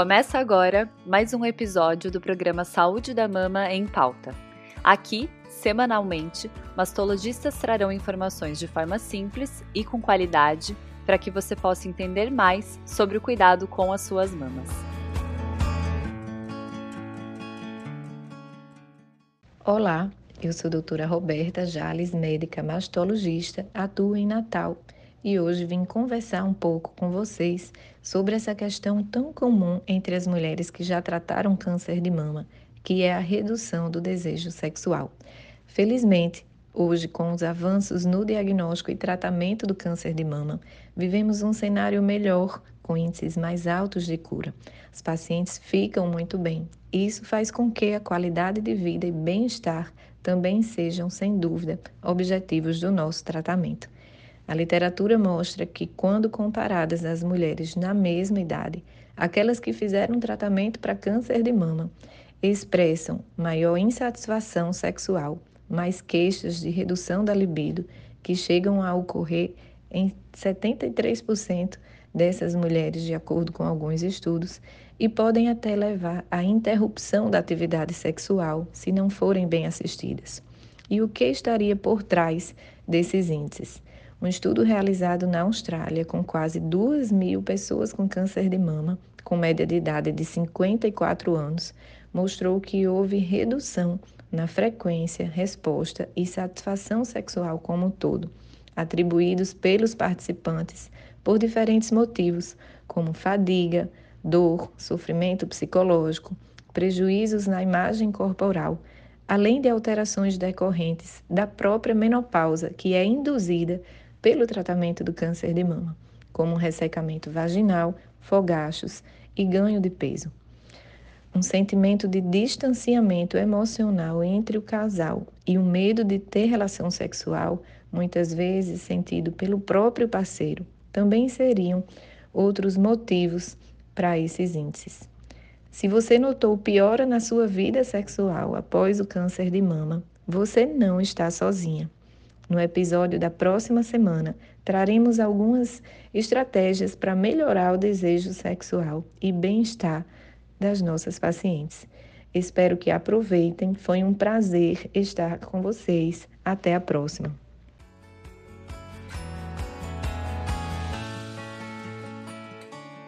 Começa agora mais um episódio do programa Saúde da Mama em Pauta. Aqui, semanalmente, mastologistas trarão informações de forma simples e com qualidade para que você possa entender mais sobre o cuidado com as suas mamas. Olá, eu sou a doutora Roberta Jales, médica mastologista, atuo em Natal e hoje vim conversar um pouco com vocês sobre essa questão tão comum entre as mulheres que já trataram câncer de mama, que é a redução do desejo sexual. Felizmente, hoje, com os avanços no diagnóstico e tratamento do câncer de mama, vivemos um cenário melhor, com índices mais altos de cura. Os pacientes ficam muito bem. Isso faz com que a qualidade de vida e bem-estar também sejam, sem dúvida, objetivos do nosso tratamento. A literatura mostra que, quando comparadas as mulheres na mesma idade, aquelas que fizeram tratamento para câncer de mama expressam maior insatisfação sexual, mais queixas de redução da libido, que chegam a ocorrer em 73% dessas mulheres, de acordo com alguns estudos, e podem até levar à interrupção da atividade sexual se não forem bem assistidas. E o que estaria por trás desses índices? Um estudo realizado na Austrália com quase 2 mil pessoas com câncer de mama, com média de idade de 54 anos, mostrou que houve redução na frequência, resposta e satisfação sexual como um todo, atribuídos pelos participantes por diferentes motivos, como fadiga, dor, sofrimento psicológico, prejuízos na imagem corporal, além de alterações decorrentes da própria menopausa, que é induzida pelo tratamento do câncer de mama, como ressecamento vaginal, fogachos e ganho de peso. Um sentimento de distanciamento emocional entre o casal e o medo de ter relação sexual, muitas vezes sentido pelo próprio parceiro, também seriam outros motivos para esses índices. Se você notou piora na sua vida sexual após o câncer de mama, você não está sozinha. No episódio da próxima semana, traremos algumas estratégias para melhorar o desejo sexual e bem-estar das nossas pacientes. Espero que aproveitem. Foi um prazer estar com vocês. Até a próxima.